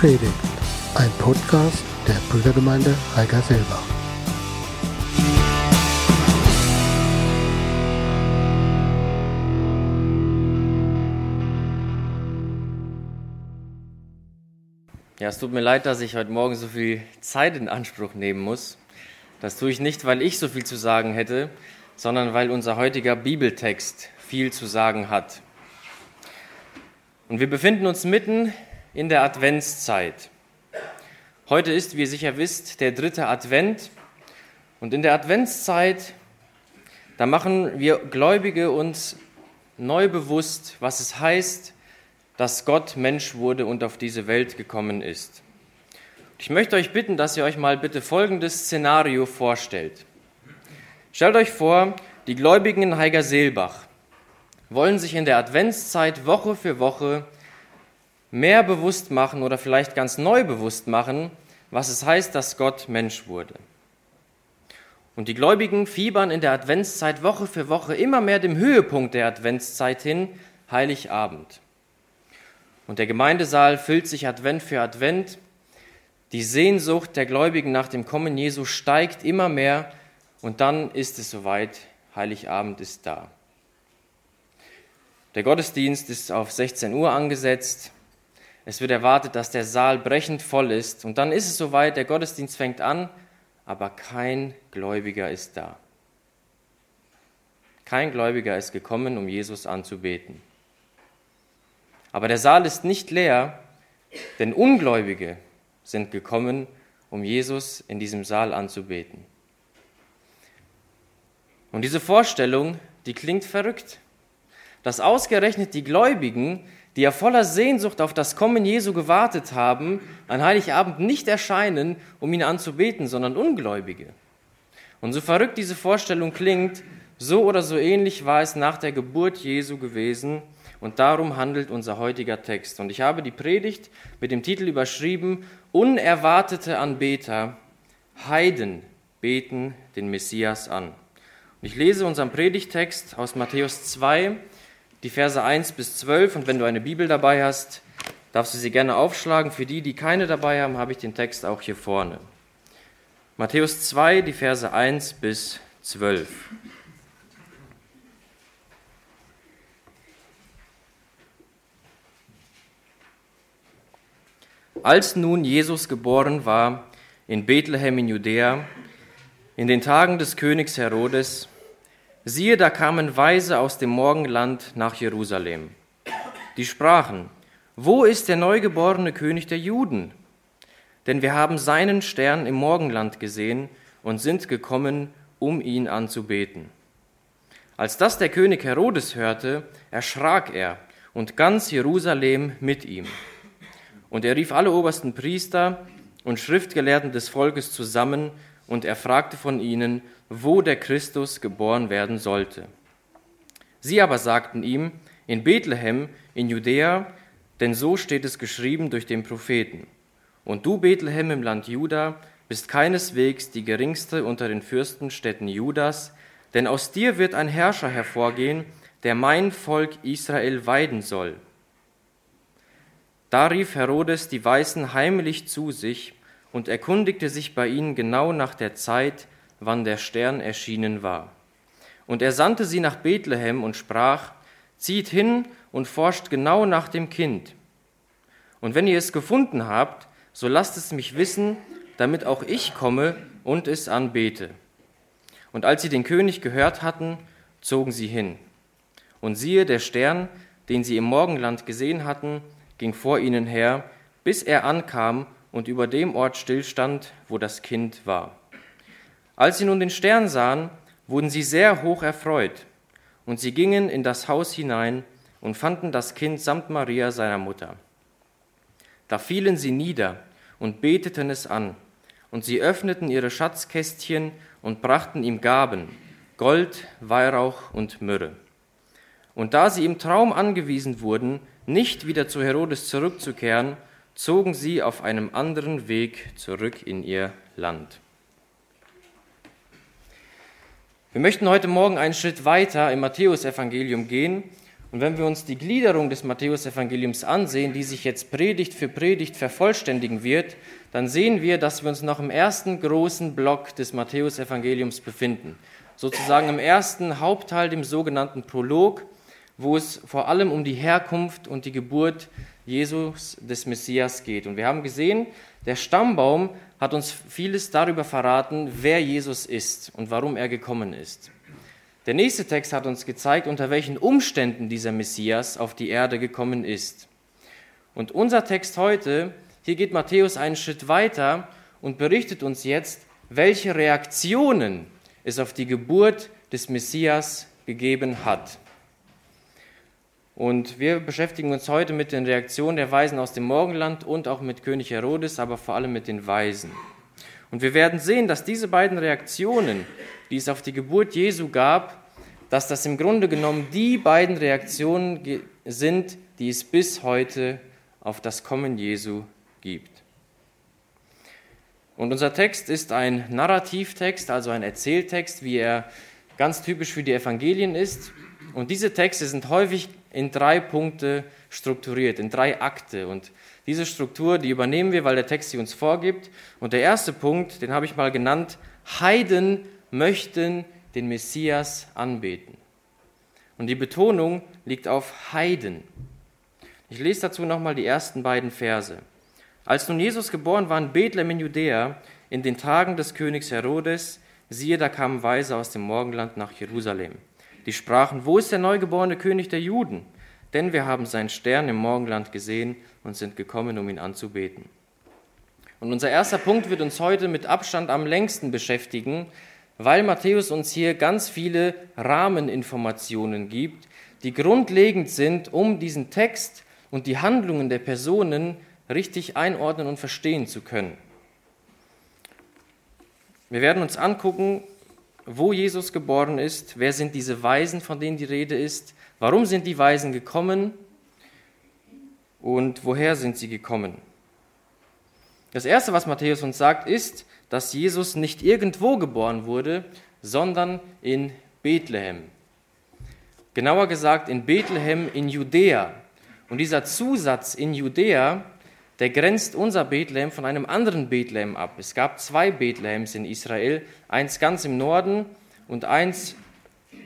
Predigt, ein Podcast der Brüdergemeinde Heigerselbach. Ja, es tut mir leid, dass ich heute Morgen so viel Zeit in Anspruch nehmen muss. Das tue ich nicht, weil ich so viel zu sagen hätte, sondern weil unser heutiger Bibeltext viel zu sagen hat. Und wir befinden uns mitten in der Adventszeit. Heute ist, wie ihr sicher wisst, der dritte Advent. Und in der Adventszeit, da machen wir Gläubige uns neu bewusst, was es heißt, dass Gott Mensch wurde und auf diese Welt gekommen ist. Ich möchte euch bitten, dass ihr euch mal bitte folgendes Szenario vorstellt. Stellt euch vor, die Gläubigen in Heigerseelbach wollen sich in der Adventszeit Woche für Woche mehr bewusst machen oder vielleicht ganz neu bewusst machen, was es heißt, dass Gott Mensch wurde. Und die Gläubigen fiebern in der Adventszeit Woche für Woche immer mehr dem Höhepunkt der Adventszeit hin, Heiligabend. Und der Gemeindesaal füllt sich Advent für Advent. Die Sehnsucht der Gläubigen nach dem Kommen Jesu steigt immer mehr und dann ist es soweit, Heiligabend ist da. Der Gottesdienst ist auf 16 Uhr angesetzt. Es wird erwartet, dass der Saal brechend voll ist. Und dann ist es soweit, der Gottesdienst fängt an, aber kein Gläubiger ist da. Kein Gläubiger ist gekommen, um Jesus anzubeten. Aber der Saal ist nicht leer, denn Ungläubige sind gekommen, um Jesus in diesem Saal anzubeten. Und diese Vorstellung, die klingt verrückt, dass ausgerechnet die Gläubigen die ja voller Sehnsucht auf das Kommen Jesu gewartet haben, an Heiligabend nicht erscheinen, um ihn anzubeten, sondern Ungläubige. Und so verrückt diese Vorstellung klingt, so oder so ähnlich war es nach der Geburt Jesu gewesen und darum handelt unser heutiger Text. Und ich habe die Predigt mit dem Titel überschrieben, Unerwartete Anbeter, Heiden beten den Messias an. Und ich lese unseren Predigtext aus Matthäus 2, die Verse 1 bis 12. Und wenn du eine Bibel dabei hast, darfst du sie gerne aufschlagen. Für die, die keine dabei haben, habe ich den Text auch hier vorne. Matthäus 2, die Verse 1 bis 12. Als nun Jesus geboren war in Bethlehem in Judäa, in den Tagen des Königs Herodes, Siehe, da kamen Weise aus dem Morgenland nach Jerusalem. Die sprachen, wo ist der neugeborene König der Juden? Denn wir haben seinen Stern im Morgenland gesehen und sind gekommen, um ihn anzubeten. Als das der König Herodes hörte, erschrak er und ganz Jerusalem mit ihm. Und er rief alle obersten Priester und Schriftgelehrten des Volkes zusammen und er fragte von ihnen, wo der Christus geboren werden sollte. Sie aber sagten ihm, in Bethlehem, in Judäa, denn so steht es geschrieben durch den Propheten. Und du, Bethlehem im Land Juda, bist keineswegs die geringste unter den Fürstenstädten Judas, denn aus dir wird ein Herrscher hervorgehen, der mein Volk Israel weiden soll. Da rief Herodes die Weißen heimlich zu sich und erkundigte sich bei ihnen genau nach der Zeit, wann der Stern erschienen war. Und er sandte sie nach Bethlehem und sprach, zieht hin und forscht genau nach dem Kind. Und wenn ihr es gefunden habt, so lasst es mich wissen, damit auch ich komme und es anbete. Und als sie den König gehört hatten, zogen sie hin. Und siehe, der Stern, den sie im Morgenland gesehen hatten, ging vor ihnen her, bis er ankam und über dem Ort stillstand, wo das Kind war. Als sie nun den Stern sahen, wurden sie sehr hoch erfreut, und sie gingen in das Haus hinein und fanden das Kind samt Maria seiner Mutter. Da fielen sie nieder und beteten es an, und sie öffneten ihre Schatzkästchen und brachten ihm Gaben, Gold, Weihrauch und Myrrhe. Und da sie im Traum angewiesen wurden, nicht wieder zu Herodes zurückzukehren, zogen sie auf einem anderen Weg zurück in ihr Land. Wir möchten heute Morgen einen Schritt weiter im Matthäusevangelium gehen Und wenn wir uns die Gliederung des Matthäusevangeliums ansehen, die sich jetzt Predigt für Predigt vervollständigen wird, dann sehen wir, dass wir uns noch im ersten großen Block des Matthäusevangeliums befinden. Sozusagen im ersten Hauptteil, dem sogenannten Prolog, wo es vor allem um die Herkunft und die Geburt Jesus des Messias geht. Und wir haben gesehen, der Stammbaum hat uns vieles darüber verraten, wer Jesus ist und warum er gekommen ist. Der nächste Text hat uns gezeigt, unter welchen Umständen dieser Messias auf die Erde gekommen ist. Und unser Text heute, hier geht Matthäus einen Schritt weiter und berichtet uns jetzt, welche Reaktionen es auf die Geburt des Messias gegeben hat. Und wir beschäftigen uns heute mit den Reaktionen der Weisen aus dem Morgenland und auch mit König Herodes, aber vor allem mit den Weisen. Und wir werden sehen, dass diese beiden Reaktionen, die es auf die Geburt Jesu gab, dass das im Grunde genommen die beiden Reaktionen sind, die es bis heute auf das Kommen Jesu gibt. Und unser Text ist ein Narrativtext, also ein Erzähltext, wie er ganz typisch für die Evangelien ist. Und diese Texte sind häufig in drei Punkte strukturiert, in drei Akte. Und diese Struktur, die übernehmen wir, weil der Text sie uns vorgibt. Und der erste Punkt, den habe ich mal genannt, Heiden möchten den Messias anbeten. Und die Betonung liegt auf Heiden. Ich lese dazu nochmal die ersten beiden Verse. Als nun Jesus geboren war in Bethlehem in Judäa, in den Tagen des Königs Herodes, siehe, da kamen Weise aus dem Morgenland nach Jerusalem. Die sprachen, wo ist der neugeborene König der Juden? Denn wir haben seinen Stern im Morgenland gesehen und sind gekommen, um ihn anzubeten. Und unser erster Punkt wird uns heute mit Abstand am längsten beschäftigen, weil Matthäus uns hier ganz viele Rahmeninformationen gibt, die grundlegend sind, um diesen Text und die Handlungen der Personen richtig einordnen und verstehen zu können. Wir werden uns angucken, wo Jesus geboren ist, wer sind diese Weisen, von denen die Rede ist, warum sind die Weisen gekommen und woher sind sie gekommen. Das Erste, was Matthäus uns sagt, ist, dass Jesus nicht irgendwo geboren wurde, sondern in Bethlehem. Genauer gesagt in Bethlehem in Judäa. Und dieser Zusatz in Judäa, der grenzt unser Bethlehem von einem anderen Bethlehem ab. Es gab zwei Bethlehems in Israel, eins ganz im Norden und eins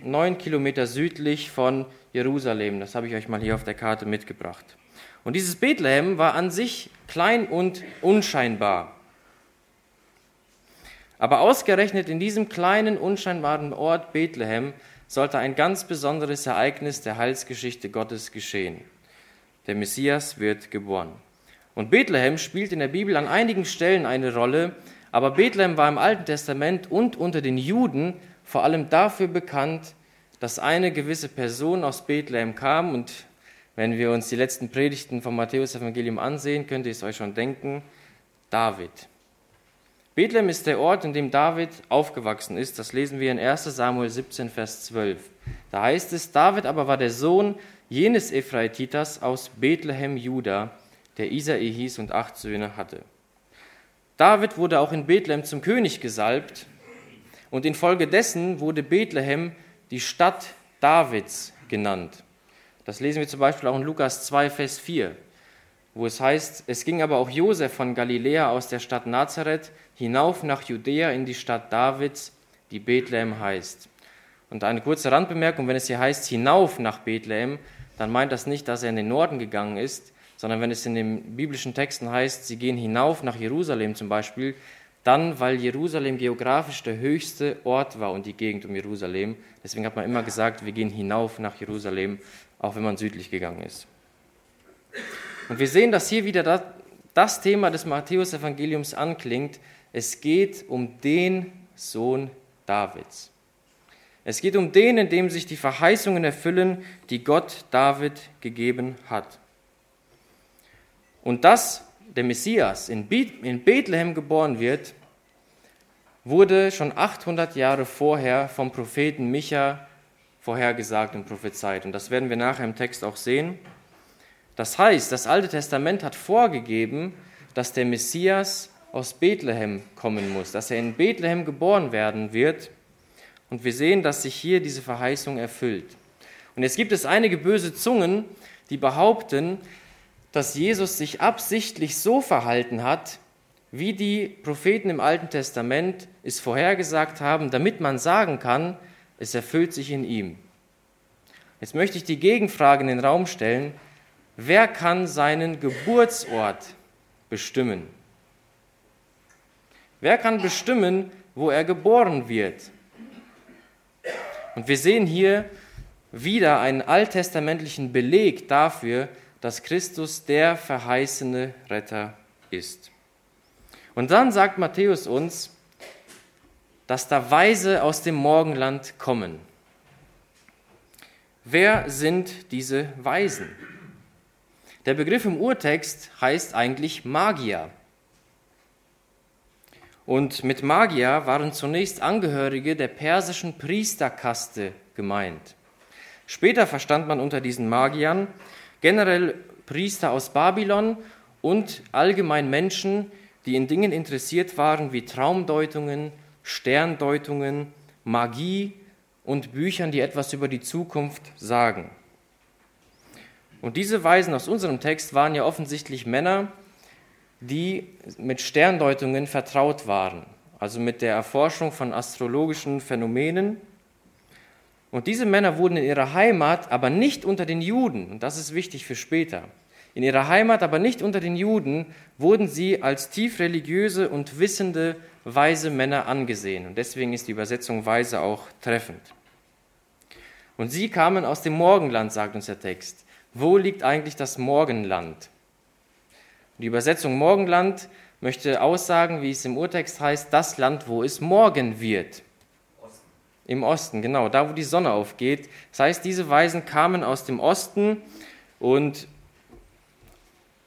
neun Kilometer südlich von Jerusalem. Das habe ich euch mal hier auf der Karte mitgebracht. Und dieses Bethlehem war an sich klein und unscheinbar. Aber ausgerechnet in diesem kleinen, unscheinbaren Ort Bethlehem sollte ein ganz besonderes Ereignis der Heilsgeschichte Gottes geschehen. Der Messias wird geboren. Und Bethlehem spielt in der Bibel an einigen Stellen eine Rolle, aber Bethlehem war im Alten Testament und unter den Juden vor allem dafür bekannt, dass eine gewisse Person aus Bethlehem kam und wenn wir uns die letzten Predigten vom Matthäus-Evangelium ansehen, könnt ihr es euch schon denken, David. Bethlehem ist der Ort, in dem David aufgewachsen ist. Das lesen wir in 1 Samuel 17, Vers 12. Da heißt es, David aber war der Sohn jenes Ephraititas aus Bethlehem, Juda, der Isai hieß und acht Söhne hatte. David wurde auch in Bethlehem zum König gesalbt und infolgedessen wurde Bethlehem die Stadt Davids genannt. Das lesen wir zum Beispiel auch in Lukas 2, Vers 4, wo es heißt, es ging aber auch Josef von Galiläa aus der Stadt Nazareth hinauf nach Judäa in die Stadt Davids, die Bethlehem heißt. Und eine kurze Randbemerkung, wenn es hier heißt hinauf nach Bethlehem, dann meint das nicht, dass er in den Norden gegangen ist, sondern wenn es in den biblischen Texten heißt, sie gehen hinauf nach Jerusalem zum Beispiel, dann, weil Jerusalem geografisch der höchste Ort war und die Gegend um Jerusalem. Deswegen hat man immer gesagt, wir gehen hinauf nach Jerusalem, auch wenn man südlich gegangen ist. Und wir sehen, dass hier wieder das, Thema des Matthäus-Evangeliums anklingt. Es geht um den Sohn Davids. Es geht um den, in dem sich die Verheißungen erfüllen, die Gott David gegeben hat. Und dass der Messias in Bethlehem geboren wird, wurde schon 800 Jahre vorher vom Propheten Micha vorhergesagt und prophezeit. Und das werden wir nachher im Text auch sehen. Das heißt, das Alte Testament hat vorgegeben, dass der Messias aus Bethlehem kommen muss, dass er in Bethlehem geboren werden wird. Und wir sehen, dass sich hier diese Verheißung erfüllt. Und jetzt gibt es einige böse Zungen, die behaupten, dass Jesus sich absichtlich so verhalten hat, wie die Propheten im Alten Testament es vorhergesagt haben, damit man sagen kann, es erfüllt sich in ihm. Jetzt möchte ich die Gegenfrage in den Raum stellen, wer kann seinen Geburtsort bestimmen? Wer kann bestimmen, wo er geboren wird? Und wir sehen hier wieder einen alttestamentlichen Beleg dafür, dass Christus der verheißene Retter ist. Und dann sagt Matthäus uns, dass da Weise aus dem Morgenland kommen. Wer sind diese Weisen? Der Begriff im Urtext heißt eigentlich Magier. Und mit Magier waren zunächst Angehörige der persischen Priesterkaste gemeint. Später verstand man unter diesen Magiern generell Priester aus Babylon und allgemein Menschen, die in Dingen interessiert waren wie Traumdeutungen, Sterndeutungen, Magie und Büchern, die etwas über die Zukunft sagen. Und diese Weisen aus unserem Text waren ja offensichtlich Männer, die mit Sterndeutungen vertraut waren, also mit der Erforschung von astrologischen Phänomenen. Und diese Männer wurden in ihrer Heimat, aber nicht unter den Juden, und das ist wichtig für später, in ihrer Heimat, aber nicht unter den Juden, wurden sie als tief religiöse und wissende, weise Männer angesehen. Und deswegen ist die Übersetzung weise auch treffend. Und sie kamen aus dem Morgenland, sagt uns der Text. Wo liegt eigentlich das Morgenland? Die Übersetzung Morgenland möchte aussagen, wie es im Urtext heißt, das Land, wo es morgen wird. Im Osten, genau, da wo die Sonne aufgeht. Das heißt, diese Weisen kamen aus dem Osten und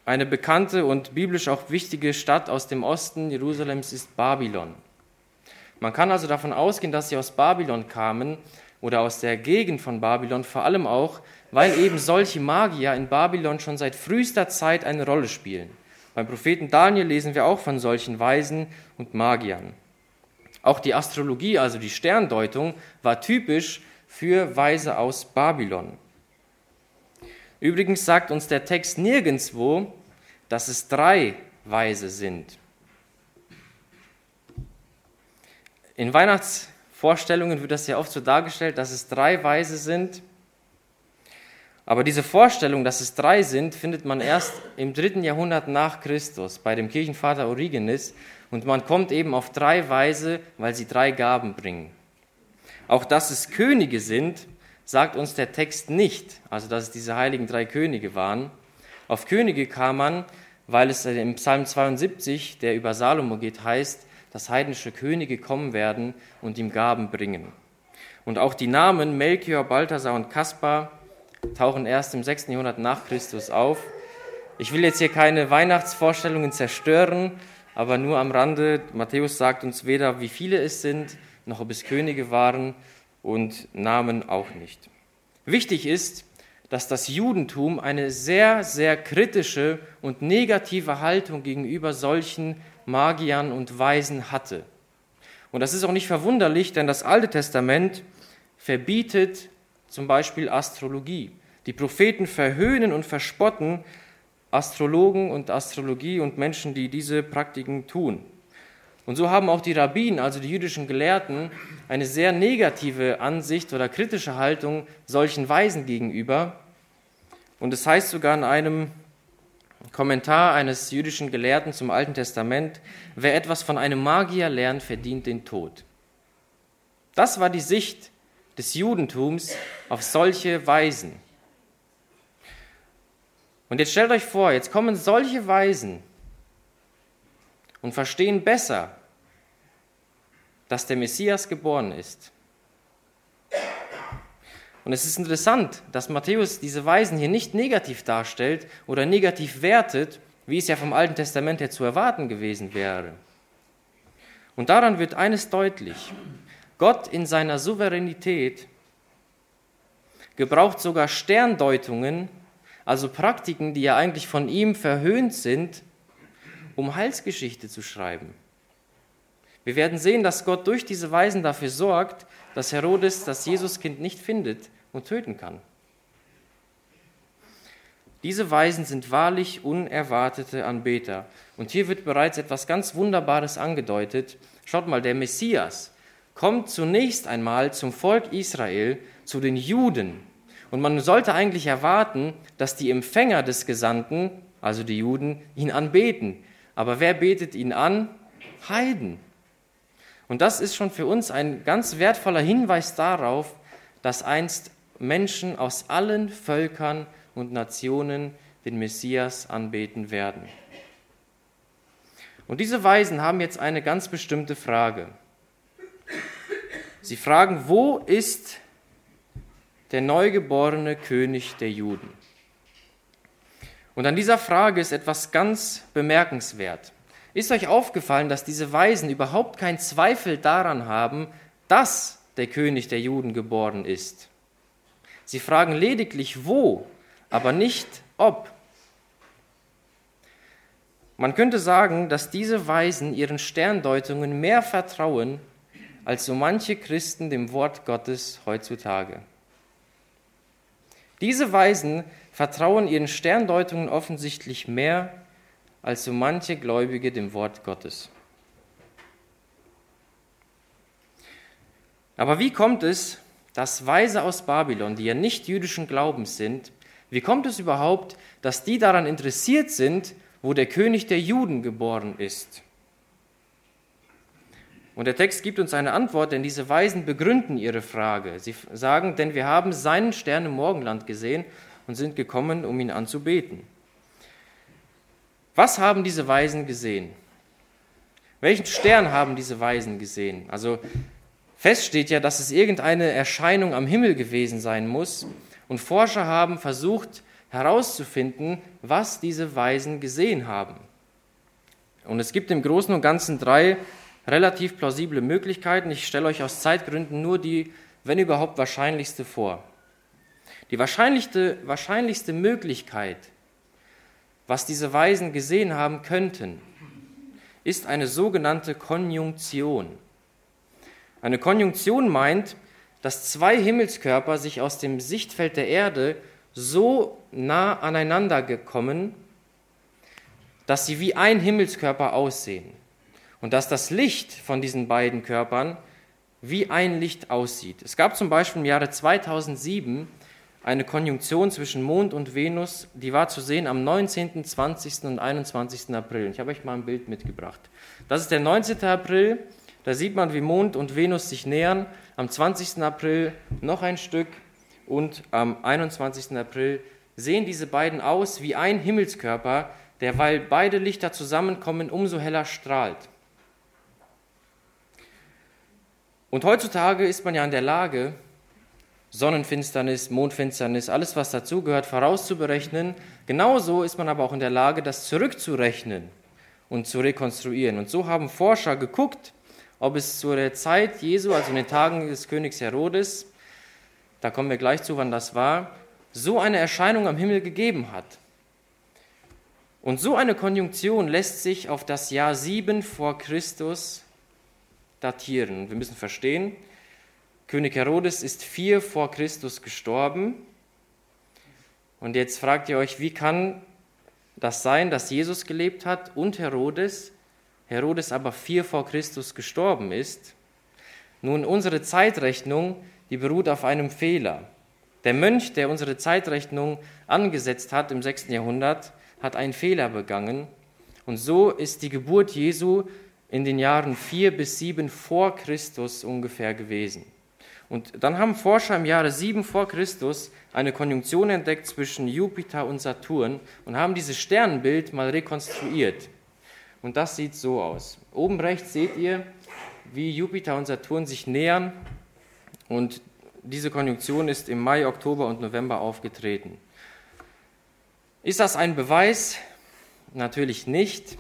eine bekannte und biblisch auch wichtige Stadt aus dem Osten Jerusalems ist Babylon. Man kann also davon ausgehen, dass sie aus Babylon kamen oder aus der Gegend von Babylon, vor allem auch, weil eben solche Magier in Babylon schon seit frühester Zeit eine Rolle spielen. Beim Propheten Daniel lesen wir auch von solchen Weisen und Magiern. Auch die Astrologie, also die Sterndeutung, war typisch für Weise aus Babylon. Übrigens sagt uns der Text nirgendwo, dass es drei Weise sind. In Weihnachtsvorstellungen wird das ja oft so dargestellt, dass es drei Weise sind. Aber diese Vorstellung, dass es drei sind, findet man erst im dritten Jahrhundert nach Christus bei dem Kirchenvater Origenes. Und man kommt eben auf drei Weise, weil sie drei Gaben bringen. Auch dass es Könige sind, sagt uns der Text nicht, also dass es diese heiligen drei Könige waren. Auf Könige kam man, weil es im Psalm 72, der über Salomo geht, heißt, dass heidnische Könige kommen werden und ihm Gaben bringen. Und auch die Namen Melchior, Balthasar und Kaspar tauchen erst im 6. Jahrhundert nach Christus auf. Ich will jetzt hier keine Weihnachtsvorstellungen zerstören, aber nur am Rande. Matthäus sagt uns weder, wie viele es sind, noch ob es Könige waren und Namen auch nicht. Wichtig ist, dass das Judentum eine sehr, sehr kritische und negative Haltung gegenüber solchen Magiern und Weisen hatte. Und das ist auch nicht verwunderlich, denn das Alte Testament verbietet zum Beispiel Astrologie. Die Propheten verhöhnen und verspotten Astrologen und Astrologie und Menschen, die diese Praktiken tun. Und so haben auch die Rabbinen, also die jüdischen Gelehrten, eine sehr negative Ansicht oder kritische Haltung solchen Weisen gegenüber. Und es heißt sogar in einem Kommentar eines jüdischen Gelehrten zum Alten Testament, wer etwas von einem Magier lernt, verdient den Tod. Das war die Sicht des Judentums auf solche Weisen. Und jetzt stellt euch vor, jetzt kommen solche Weisen und verstehen besser, dass der Messias geboren ist. Und es ist interessant, dass Matthäus diese Weisen hier nicht negativ darstellt oder negativ wertet, wie es ja vom Alten Testament her zu erwarten gewesen wäre. Und daran wird eines deutlich. Gott in seiner Souveränität gebraucht sogar Sterndeutungen, also Praktiken, die ja eigentlich von ihm verhöhnt sind, um Heilsgeschichte zu schreiben. Wir werden sehen, dass Gott durch diese Weisen dafür sorgt, dass Herodes das Jesuskind nicht findet und töten kann. Diese Weisen sind wahrlich unerwartete Anbeter. Und hier wird bereits etwas ganz Wunderbares angedeutet. Schaut mal, der Messias kommt zunächst einmal zum Volk Israel, zu den Juden. Und man sollte eigentlich erwarten, dass die Empfänger des Gesandten, also die Juden, ihn anbeten. Aber wer betet ihn an? Heiden. Und das ist schon für uns ein ganz wertvoller Hinweis darauf, dass einst Menschen aus allen Völkern und Nationen den Messias anbeten werden. Und diese Weisen haben jetzt eine ganz bestimmte Frage. Sie fragen, wo ist der neugeborene König der Juden? Und an dieser Frage ist etwas ganz bemerkenswert. Ist euch aufgefallen, dass diese Weisen überhaupt keinen Zweifel daran haben, dass der König der Juden geboren ist? Sie fragen lediglich wo, aber nicht ob. Man könnte sagen, dass diese Weisen ihren Sterndeutungen mehr vertrauen als so manche Christen dem Wort Gottes heutzutage. Diese Weisen vertrauen ihren Sterndeutungen offensichtlich mehr als so manche Gläubige dem Wort Gottes. Aber wie kommt es, dass Weise aus Babylon, die ja nicht jüdischen Glaubens sind, wie kommt es überhaupt, dass die daran interessiert sind, wo der König der Juden geboren ist? Und der Text gibt uns eine Antwort, denn diese Weisen begründen ihre Frage. Sie sagen, denn wir haben seinen Stern im Morgenland gesehen und sind gekommen, um ihn anzubeten. Was haben diese Weisen gesehen? Welchen Stern haben diese Weisen gesehen? Also Fest steht ja, dass es irgendeine Erscheinung am Himmel gewesen sein muss. Und Forscher haben versucht herauszufinden, was diese Weisen gesehen haben. Und es gibt im Großen und Ganzen drei relativ plausible Möglichkeiten. Ich stelle euch aus Zeitgründen nur die, wenn überhaupt, wahrscheinlichste vor. Die wahrscheinlichste, wahrscheinlichste Möglichkeit, was diese Weisen gesehen haben könnten, ist eine sogenannte Konjunktion. Eine Konjunktion meint, dass zwei Himmelskörper sich aus dem Sichtfeld der Erde so nah aneinander gekommen, dass sie wie ein Himmelskörper aussehen und dass das Licht von diesen beiden Körpern wie ein Licht aussieht. Es gab zum Beispiel im Jahre 2007 eine Konjunktion zwischen Mond und Venus, die war zu sehen am 19., 20. und 21. April. Ich habe euch mal ein Bild mitgebracht. Das ist der 19. April da sieht man, wie Mond und Venus sich nähern. Am 20. April noch ein Stück und am 21. April sehen diese beiden aus wie ein Himmelskörper, der, weil beide Lichter zusammenkommen, umso heller strahlt. Und heutzutage ist man ja in der Lage, Sonnenfinsternis, Mondfinsternis, alles was dazugehört, vorauszuberechnen. Genauso ist man aber auch in der Lage, das zurückzurechnen und zu rekonstruieren. Und so haben Forscher geguckt, ob es zu der Zeit Jesu, also in den Tagen des Königs Herodes, da kommen wir gleich zu, wann das war, so eine Erscheinung am Himmel gegeben hat. Und so eine Konjunktion lässt sich auf das Jahr 7 vor Christus datieren. Wir müssen verstehen, König Herodes ist 4 vor Christus gestorben. Und jetzt fragt ihr euch, wie kann das sein, dass Jesus gelebt hat und Herodes Herodes aber vier vor Christus gestorben ist. Nun, unsere Zeitrechnung, die beruht auf einem Fehler. Der Mönch, der unsere Zeitrechnung angesetzt hat im 6. Jahrhundert, hat einen Fehler begangen. Und so ist die Geburt Jesu in den Jahren vier bis sieben vor Christus ungefähr gewesen. Und dann haben Forscher im Jahre sieben vor Christus eine Konjunktion entdeckt zwischen Jupiter und Saturn und haben dieses Sternbild mal rekonstruiert. Und das sieht so aus. Oben rechts seht ihr, wie Jupiter und Saturn sich nähern. Und diese Konjunktion ist im Mai, Oktober und November aufgetreten. Ist das ein Beweis? Natürlich nicht.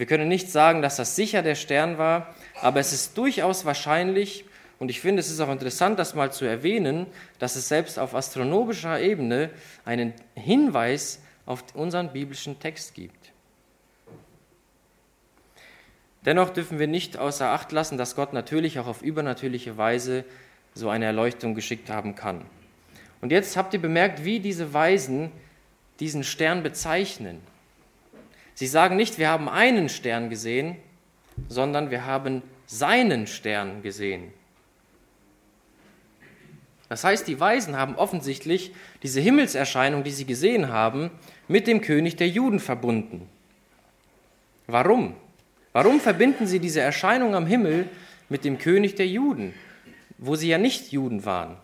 Wir können nicht sagen, dass das sicher der Stern war, aber es ist durchaus wahrscheinlich, und ich finde, es ist auch interessant, das mal zu erwähnen, dass es selbst auf astronomischer Ebene einen Hinweis auf unseren biblischen Text gibt. Dennoch dürfen wir nicht außer Acht lassen, dass Gott natürlich auch auf übernatürliche Weise so eine Erleuchtung geschickt haben kann. Und jetzt habt ihr bemerkt, wie diese Weisen diesen Stern bezeichnen. Sie sagen nicht, wir haben einen Stern gesehen, sondern wir haben seinen Stern gesehen. Das heißt, die Weisen haben offensichtlich diese Himmelserscheinung, die sie gesehen haben, mit dem König der Juden verbunden. Warum? Warum verbinden sie diese Erscheinung am Himmel mit dem König der Juden, wo sie ja nicht Juden waren?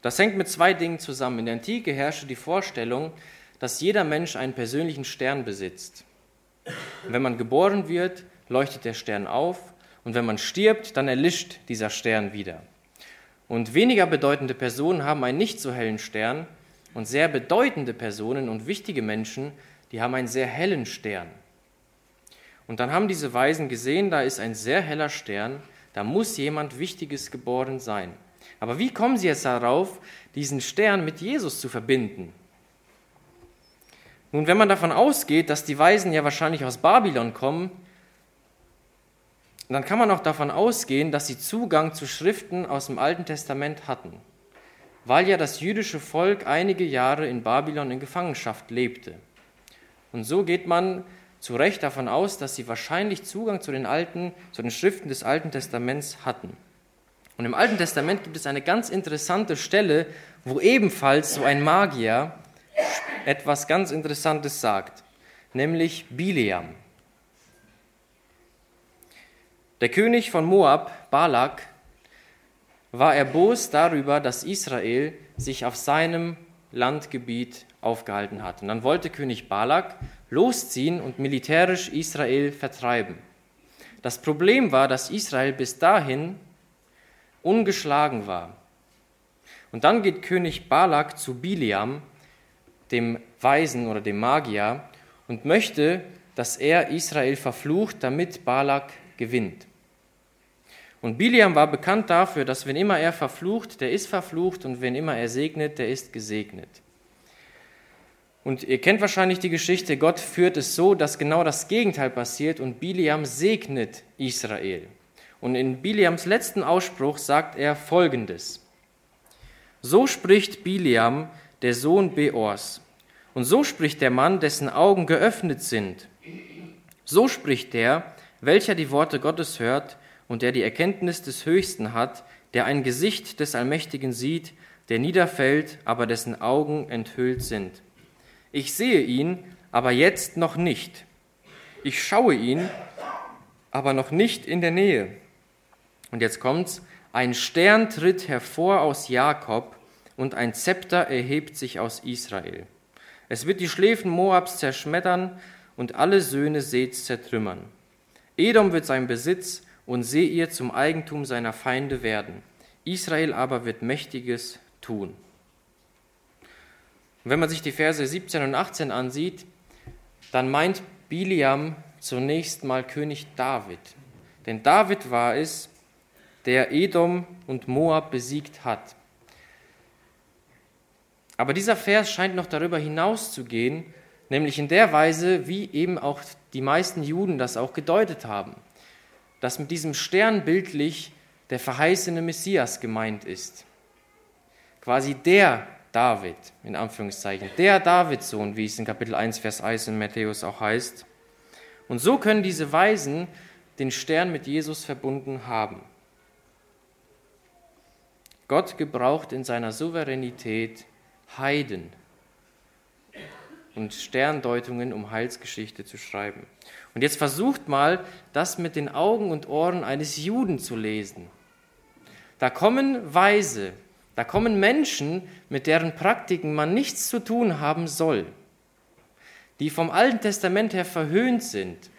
Das hängt mit zwei Dingen zusammen. In der Antike herrschte die Vorstellung, dass jeder Mensch einen persönlichen Stern besitzt. Wenn man geboren wird, leuchtet der Stern auf und wenn man stirbt, dann erlischt dieser Stern wieder. Und weniger bedeutende Personen haben einen nicht so hellen Stern und sehr bedeutende Personen und wichtige Menschen, die haben einen sehr hellen Stern. Und dann haben diese Weisen gesehen, da ist ein sehr heller Stern, da muss jemand Wichtiges geboren sein. Aber wie kommen sie jetzt darauf, diesen Stern mit Jesus zu verbinden? Nun, wenn man davon ausgeht, dass die Weisen ja wahrscheinlich aus Babylon kommen, dann kann man auch davon ausgehen, dass sie Zugang zu Schriften aus dem Alten Testament hatten, weil ja das jüdische Volk einige Jahre in Babylon in Gefangenschaft lebte. Und so geht man zu Recht davon aus, dass sie wahrscheinlich Zugang zu den alten, zu den Schriften des Alten Testaments hatten. Und im Alten Testament gibt es eine ganz interessante Stelle, wo ebenfalls so ein Magier etwas ganz Interessantes sagt, nämlich Bileam. Der König von Moab, Balak, war erbost darüber, dass Israel sich auf seinem Landgebiet aufgehalten hat. Und dann wollte König Balak losziehen und militärisch Israel vertreiben. Das Problem war, dass Israel bis dahin ungeschlagen war. Und dann geht König Balak zu Biliam, dem Weisen oder dem Magier, und möchte, dass er Israel verflucht, damit Balak gewinnt. Und Biliam war bekannt dafür, dass wenn immer er verflucht, der ist verflucht und wenn immer er segnet, der ist gesegnet. Und ihr kennt wahrscheinlich die Geschichte, Gott führt es so, dass genau das Gegenteil passiert und Biliam segnet Israel. Und in Biliams letzten Ausspruch sagt er folgendes. So spricht Biliam, der Sohn Beors. Und so spricht der Mann, dessen Augen geöffnet sind. So spricht der, welcher die Worte Gottes hört und der die Erkenntnis des Höchsten hat, der ein Gesicht des Allmächtigen sieht, der niederfällt, aber dessen Augen enthüllt sind. Ich sehe ihn, aber jetzt noch nicht. Ich schaue ihn, aber noch nicht in der Nähe. Und jetzt kommt's. Ein Stern tritt hervor aus Jakob und ein Zepter erhebt sich aus Israel. Es wird die Schläfen Moabs zerschmettern und alle Söhne Seths zertrümmern. Edom wird sein Besitz und Seir zum Eigentum seiner Feinde werden. Israel aber wird Mächtiges tun. Und wenn man sich die Verse 17 und 18 ansieht, dann meint Biliam zunächst mal König David. Denn David war es, der Edom und Moab besiegt hat. Aber dieser Vers scheint noch darüber hinaus zu gehen, nämlich in der Weise, wie eben auch die meisten Juden das auch gedeutet haben, dass mit diesem Stern bildlich der verheißene Messias gemeint ist. Quasi der David, in Anführungszeichen, der Davidssohn, wie es in Kapitel 1, Vers 1 in Matthäus auch heißt. Und so können diese Weisen den Stern mit Jesus verbunden haben. Gott gebraucht in seiner Souveränität Heiden und Sterndeutungen, um Heilsgeschichte zu schreiben. Und jetzt versucht mal, das mit den Augen und Ohren eines Juden zu lesen. Da kommen Weise, da kommen Menschen, mit deren Praktiken man nichts zu tun haben soll, die vom Alten Testament her verhöhnt sind.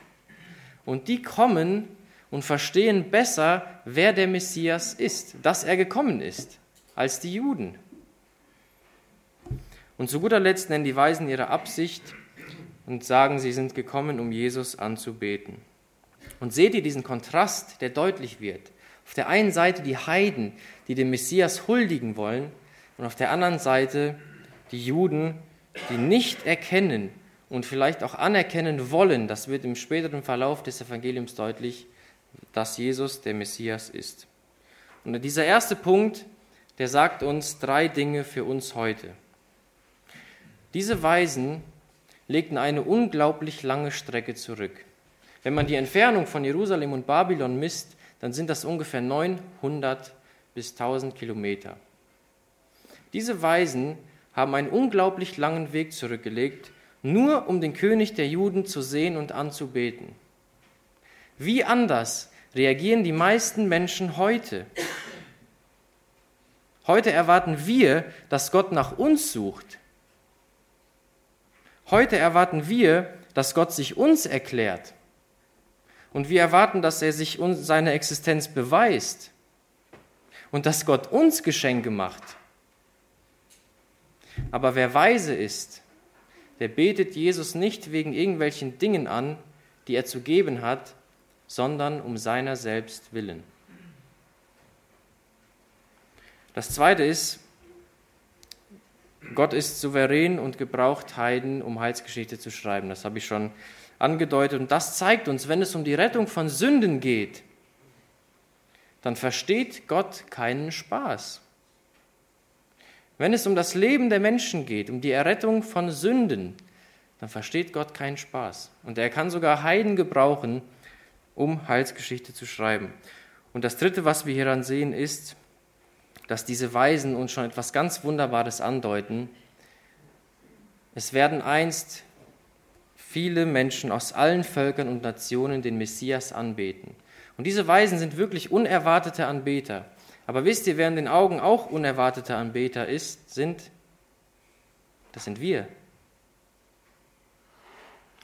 Und die kommen und verstehen besser, wer der Messias ist, dass er gekommen ist, als die Juden. Und zu guter Letzt nennen die Weisen ihre Absicht und sagen, sie sind gekommen, um Jesus anzubeten. Und seht ihr diesen Kontrast, der deutlich wird. Auf der einen Seite die Heiden, die dem Messias huldigen wollen, und auf der anderen Seite die Juden, die nicht erkennen und vielleicht auch anerkennen wollen, das wird im späteren Verlauf des Evangeliums deutlich, dass Jesus der Messias ist. Und dieser erste Punkt, der sagt uns drei Dinge für uns heute. Diese Weisen legten eine unglaublich lange Strecke zurück. Wenn man die Entfernung von Jerusalem und Babylon misst, dann sind das ungefähr 900 bis 1000 Kilometer. Diese Weisen haben einen unglaublich langen Weg zurückgelegt, nur um den König der Juden zu sehen und anzubeten. Wie anders reagieren die meisten Menschen heute? Heute erwarten wir, dass Gott nach uns sucht. Heute erwarten wir, dass Gott sich uns erklärt. Und wir erwarten, dass er sich seine Existenz beweist und dass Gott uns Geschenke macht. Aber wer weise ist, der betet Jesus nicht wegen irgendwelchen Dingen an, die er zu geben hat, sondern um seiner selbst willen. Das Zweite ist, Gott ist souverän und gebraucht Heiden, um Heilsgeschichte zu schreiben. Das habe ich schon angedeutet. Und das zeigt uns, wenn es um die Rettung von Sünden geht, dann versteht Gott keinen Spaß. Wenn es um das Leben der Menschen geht, um die Errettung von Sünden, dann versteht Gott keinen Spaß. Und er kann sogar Heiden gebrauchen, um Heilsgeschichte zu schreiben. Und das Dritte, was wir hieran sehen, ist, dass diese Weisen uns schon etwas ganz Wunderbares andeuten. Es werden einst viele Menschen aus allen Völkern und Nationen den Messias anbeten. Und diese Weisen sind wirklich unerwartete Anbeter. Aber wisst ihr, wer in den Augen auch unerwarteter Anbeter ist, sind, das sind wir.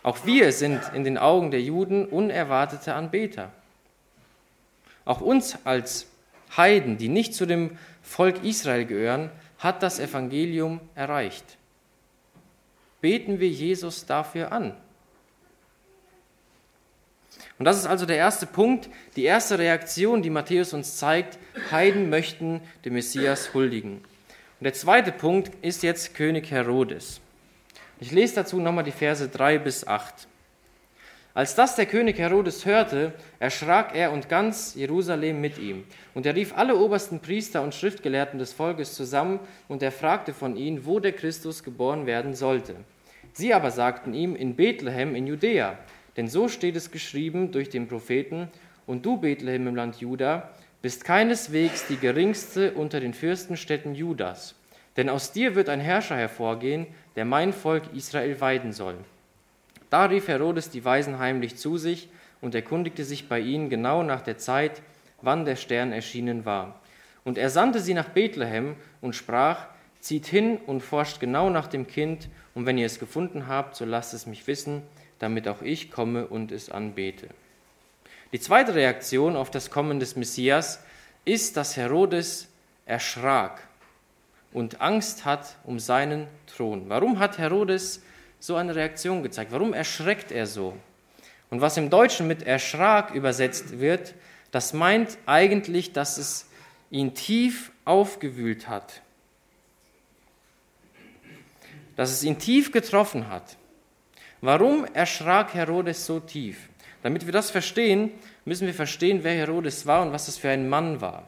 Auch wir sind in den Augen der Juden unerwartete Anbeter. Auch uns als Heiden, die nicht zu dem Volk Israel gehören, hat das Evangelium erreicht. Beten wir Jesus dafür an. Und das ist also der erste Punkt, die erste Reaktion, die Matthäus uns zeigt. Heiden möchten dem Messias huldigen. Und der zweite Punkt ist jetzt König Herodes. Ich lese dazu nochmal die Verse 3 bis 8. Als das der König Herodes hörte, erschrak er und ganz Jerusalem mit ihm. Und er rief alle obersten Priester und Schriftgelehrten des Volkes zusammen und er fragte von ihnen, wo der Christus geboren werden sollte. Sie aber sagten ihm, in Bethlehem in Judäa. Denn so steht es geschrieben durch den Propheten, und du, Bethlehem im Land Juda, bist keineswegs die geringste unter den Fürstenstädten Judas. Denn aus dir wird ein Herrscher hervorgehen, der mein Volk Israel weiden soll. Da rief Herodes die Weisen heimlich zu sich und erkundigte sich bei ihnen genau nach der Zeit, wann der Stern erschienen war. Und er sandte sie nach Bethlehem und sprach, zieht hin und forscht genau nach dem Kind, und wenn ihr es gefunden habt, so lasst es mich wissen, damit auch ich komme und es anbete. Die zweite Reaktion auf das Kommen des Messias ist, dass Herodes erschrak und Angst hat um seinen Thron. Warum hat Herodes so eine Reaktion gezeigt? Warum erschreckt er so? Und was im Deutschen mit erschrak übersetzt wird, das meint eigentlich, dass es ihn tief aufgewühlt hat. Dass es ihn tief getroffen hat. Warum erschrak Herodes so tief? Damit wir das verstehen, müssen wir verstehen, wer Herodes war und was es für ein Mann war.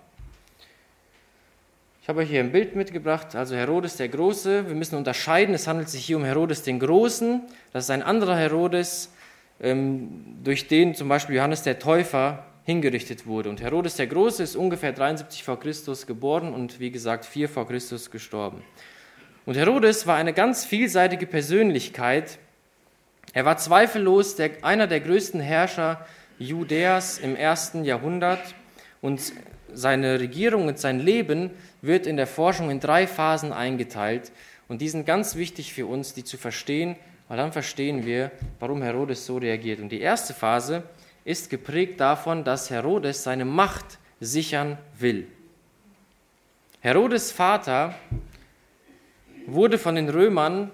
Ich habe euch hier ein Bild mitgebracht, also Herodes der Große. Wir müssen unterscheiden, es handelt sich hier um Herodes den Großen. Das ist ein anderer Herodes, ähm, durch den zum Beispiel Johannes der Täufer hingerichtet wurde. Und Herodes der Große ist ungefähr 73 vor Christus geboren und wie gesagt 4 vor Christus gestorben. Und Herodes war eine ganz vielseitige Persönlichkeit. Er war zweifellos der, einer der größten Herrscher Judäas im ersten Jahrhundert und seine Regierung und sein Leben wird in der Forschung in drei Phasen eingeteilt. Und die sind ganz wichtig für uns, die zu verstehen, weil dann verstehen wir, warum Herodes so reagiert. Und die erste Phase ist geprägt davon, dass Herodes seine Macht sichern will. Herodes Vater wurde von den Römern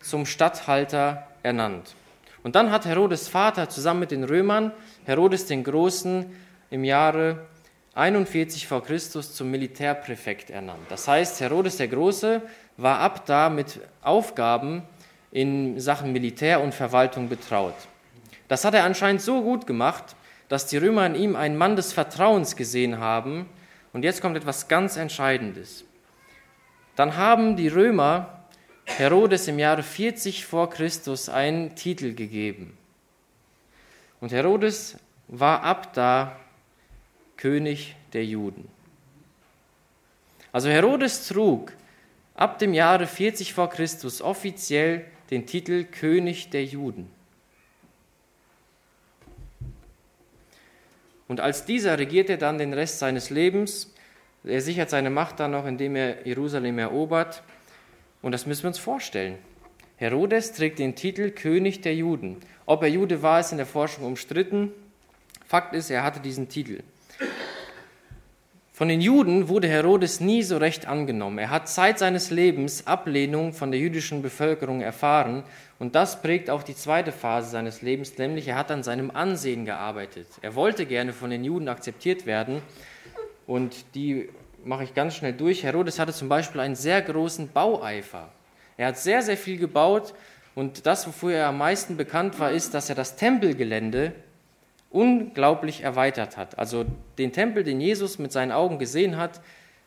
zum Statthalter ernannt. Und dann hat Herodes Vater zusammen mit den Römern Herodes den Großen im Jahre 41 vor Christus zum Militärpräfekt ernannt. Das heißt, Herodes der Große war ab da mit Aufgaben in Sachen Militär und Verwaltung betraut. Das hat er anscheinend so gut gemacht, dass die Römer in ihm einen Mann des Vertrauens gesehen haben. Und jetzt kommt etwas ganz Entscheidendes. Dann haben die Römer Herodes im Jahre 40 vor Christus einen Titel gegeben. Und Herodes war ab da König der Juden. Also Herodes trug ab dem Jahre 40 vor Christus offiziell den Titel König der Juden. Und als dieser regiert er dann den Rest seines Lebens. Er sichert seine Macht dann noch, indem er Jerusalem erobert. Und das müssen wir uns vorstellen. Herodes trägt den Titel König der Juden. Ob er Jude war, ist in der Forschung umstritten. Fakt ist, er hatte diesen Titel. Von den Juden wurde Herodes nie so recht angenommen. Er hat Zeit seines Lebens Ablehnung von der jüdischen Bevölkerung erfahren und das prägt auch die zweite Phase seines Lebens, nämlich er hat an seinem Ansehen gearbeitet. Er wollte gerne von den Juden akzeptiert werden und die mache ich ganz schnell durch. Herodes hatte zum Beispiel einen sehr großen Baueifer. Er hat sehr, sehr viel gebaut und das, wofür er am meisten bekannt war, ist, dass er das Tempelgelände unglaublich erweitert hat. Also den Tempel, den Jesus mit seinen Augen gesehen hat,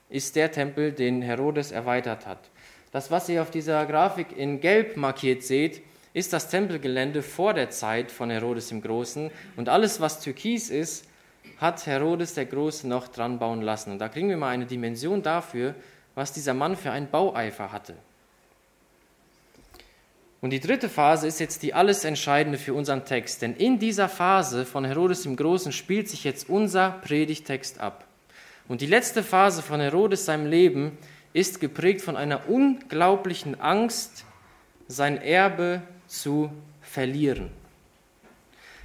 ist der Tempel, den Herodes erweitert hat. Das, was ihr auf dieser Grafik in Gelb markiert seht, ist das Tempelgelände vor der Zeit von Herodes dem Großen. Und alles, was türkis ist, hat Herodes der Große noch dran bauen lassen. Und da kriegen wir mal eine Dimension dafür, was dieser Mann für einen Baueifer hatte. Und die dritte Phase ist jetzt die alles entscheidende für unseren Text. Denn in dieser Phase von Herodes dem Großen spielt sich jetzt unser Predigtext ab. Und die letzte Phase von Herodes seinem Leben ist geprägt von einer unglaublichen Angst, sein Erbe zu verlieren.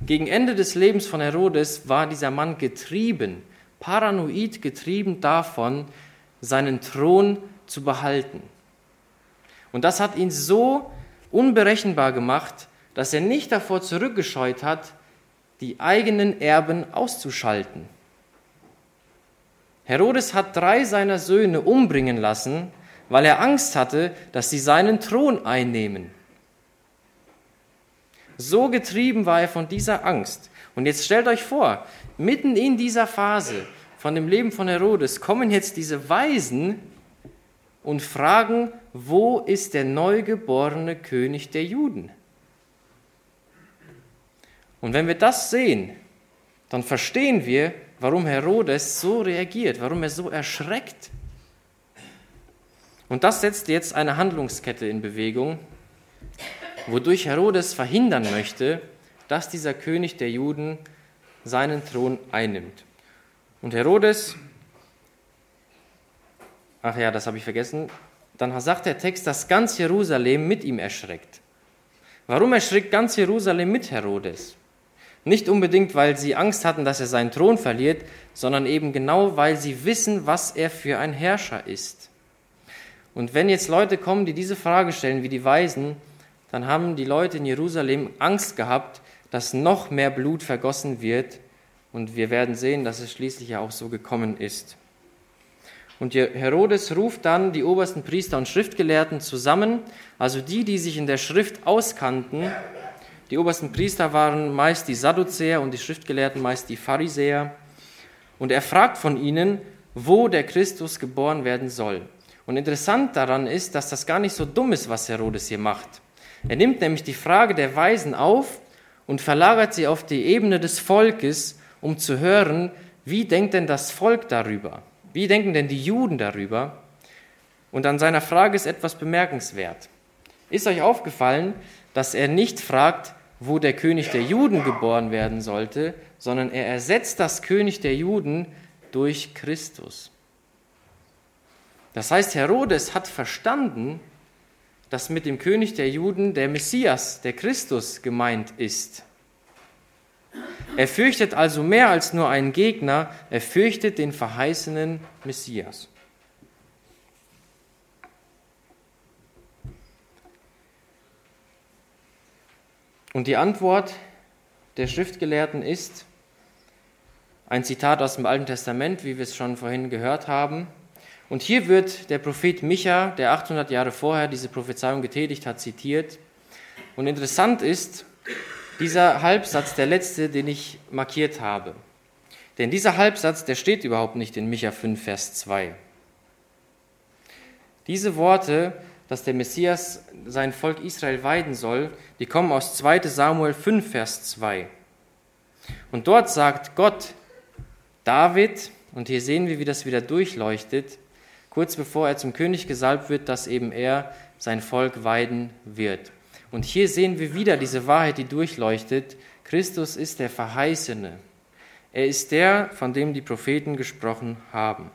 Gegen Ende des Lebens von Herodes war dieser Mann getrieben, paranoid getrieben davon, seinen Thron zu behalten. Und das hat ihn so unberechenbar gemacht, dass er nicht davor zurückgescheut hat, die eigenen Erben auszuschalten. Herodes hat drei seiner Söhne umbringen lassen, weil er Angst hatte, dass sie seinen Thron einnehmen. So getrieben war er von dieser Angst. Und jetzt stellt euch vor, mitten in dieser Phase von dem Leben von Herodes kommen jetzt diese Weisen und fragen, wo ist der neugeborene König der Juden? Und wenn wir das sehen, dann verstehen wir, warum Herodes so reagiert, warum er so erschreckt. Und das setzt jetzt eine Handlungskette in Bewegung, wodurch Herodes verhindern möchte, dass dieser König der Juden seinen Thron einnimmt. Und Herodes, ach ja, das habe ich vergessen, dann sagt der Text, dass ganz Jerusalem mit ihm erschreckt. Warum erschrickt ganz Jerusalem mit Herodes? Nicht unbedingt, weil sie Angst hatten, dass er seinen Thron verliert, sondern eben genau, weil sie wissen, was er für ein Herrscher ist. Und wenn jetzt Leute kommen, die diese Frage stellen, wie die Weisen, dann haben die Leute in Jerusalem Angst gehabt, dass noch mehr Blut vergossen wird. Und wir werden sehen, dass es schließlich ja auch so gekommen ist. Und Herodes ruft dann die obersten Priester und Schriftgelehrten zusammen, also die, die sich in der Schrift auskannten. Die obersten Priester waren meist die Sadduzäer und die Schriftgelehrten meist die Pharisäer. Und er fragt von ihnen, wo der Christus geboren werden soll. Und interessant daran ist, dass das gar nicht so dumm ist, was Herodes hier macht. Er nimmt nämlich die Frage der Weisen auf und verlagert sie auf die Ebene des Volkes, um zu hören, wie denkt denn das Volk darüber? Wie denken denn die Juden darüber? Und an seiner Frage ist etwas bemerkenswert. Ist euch aufgefallen, dass er nicht fragt, wo der König der Juden geboren werden sollte, sondern er ersetzt das König der Juden durch Christus. Das heißt, Herodes hat verstanden, dass mit dem König der Juden der Messias, der Christus gemeint ist. Er fürchtet also mehr als nur einen Gegner, er fürchtet den verheißenen Messias. Und die Antwort der Schriftgelehrten ist ein Zitat aus dem Alten Testament, wie wir es schon vorhin gehört haben. Und hier wird der Prophet Micha, der 800 Jahre vorher diese Prophezeiung getätigt hat, zitiert. Und interessant ist, dieser Halbsatz, der letzte, den ich markiert habe. Denn dieser Halbsatz, der steht überhaupt nicht in Micha 5, Vers 2. Diese Worte dass der Messias sein Volk Israel weiden soll, die kommen aus 2 Samuel 5, Vers 2. Und dort sagt Gott David, und hier sehen wir, wie das wieder durchleuchtet, kurz bevor er zum König gesalbt wird, dass eben er sein Volk weiden wird. Und hier sehen wir wieder diese Wahrheit, die durchleuchtet. Christus ist der Verheißene. Er ist der, von dem die Propheten gesprochen haben.